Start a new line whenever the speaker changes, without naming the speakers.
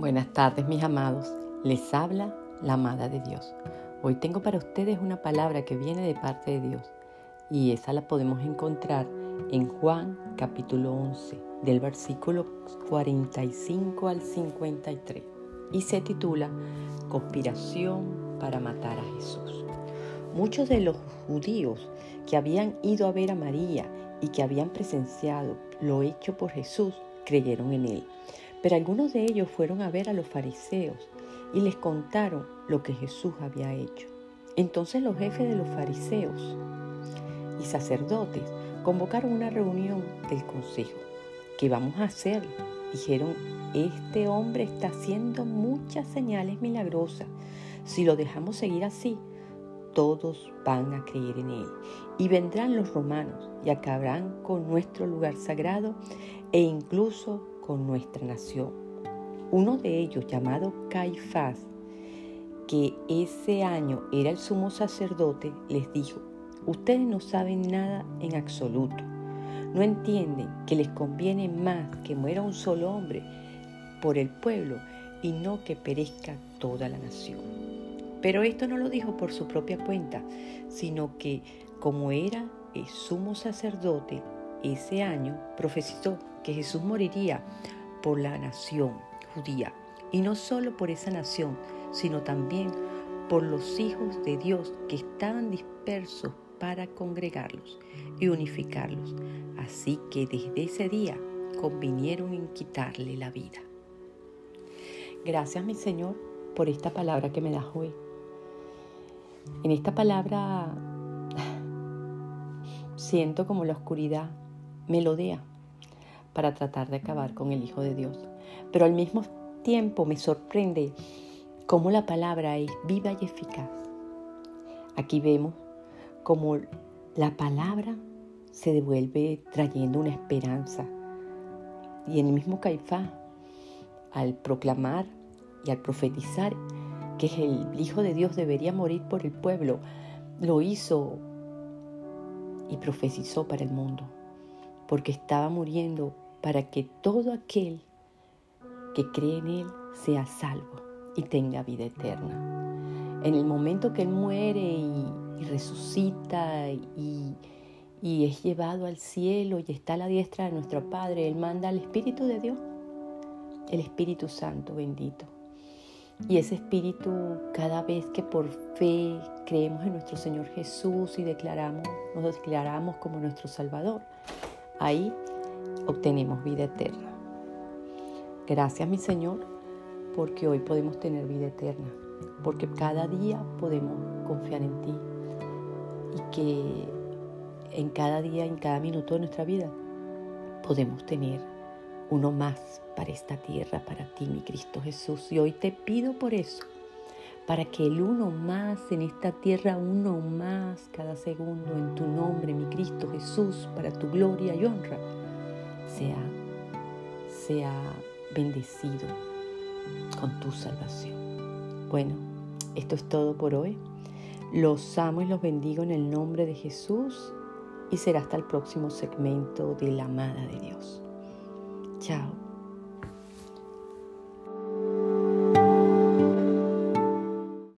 Buenas tardes mis amados, les habla la amada de Dios. Hoy tengo para ustedes una palabra que viene de parte de Dios y esa la podemos encontrar en Juan capítulo 11 del versículo 45 al 53 y se titula Conspiración para matar a Jesús. Muchos de los judíos que habían ido a ver a María y que habían presenciado lo hecho por Jesús creyeron en él. Pero algunos de ellos fueron a ver a los fariseos y les contaron lo que Jesús había hecho. Entonces los jefes de los fariseos y sacerdotes convocaron una reunión del consejo. ¿Qué vamos a hacer? Dijeron, este hombre está haciendo muchas señales milagrosas. Si lo dejamos seguir así, todos van a creer en él. Y vendrán los romanos y acabarán con nuestro lugar sagrado e incluso con nuestra nación. Uno de ellos, llamado Caifás, que ese año era el sumo sacerdote, les dijo, ustedes no saben nada en absoluto. No entienden que les conviene más que muera un solo hombre por el pueblo y no que perezca toda la nación. Pero esto no lo dijo por su propia cuenta, sino que como era el sumo sacerdote ese año, profetizó que Jesús moriría por la nación judía. Y no solo por esa nación, sino también por los hijos de Dios que estaban dispersos para congregarlos y unificarlos. Así que desde ese día convinieron en quitarle la vida. Gracias mi Señor por esta palabra que me das hoy. En esta palabra siento como la oscuridad melodea para tratar de acabar con el Hijo de Dios. Pero al mismo tiempo me sorprende cómo la palabra es viva y eficaz. Aquí vemos cómo la palabra se devuelve trayendo una esperanza. Y en el mismo Caifás, al proclamar y al profetizar que el Hijo de Dios debería morir por el pueblo, lo hizo y profetizó para el mundo porque estaba muriendo para que todo aquel que cree en Él sea salvo y tenga vida eterna. En el momento que Él muere y, resucita y, y es llevado al cielo y está a la diestra de nuestro Padre, Él manda al Espíritu de Dios, el Espíritu Santo bendito. Y ese Espíritu, cada vez que por fe creemos en nuestro Señor Jesús y declaramos, nos declaramos como nuestro Salvador, Ahí obtenemos vida eterna. Gracias mi Señor porque hoy podemos tener vida eterna, porque cada día podemos confiar en ti y que en cada día, en cada minuto de nuestra vida, podemos tener uno más para esta tierra, para ti, mi Cristo Jesús. Y hoy te pido por eso, para que el uno más en esta tierra, uno más cada segundo en tu nombre, mi Cristo Jesús, para tu gloria y honra, sea, sea bendecido con tu salvación. Bueno, esto es todo por hoy. Los amo y los bendigo en el nombre de Jesús y será hasta el próximo segmento de la amada de Dios. Chao.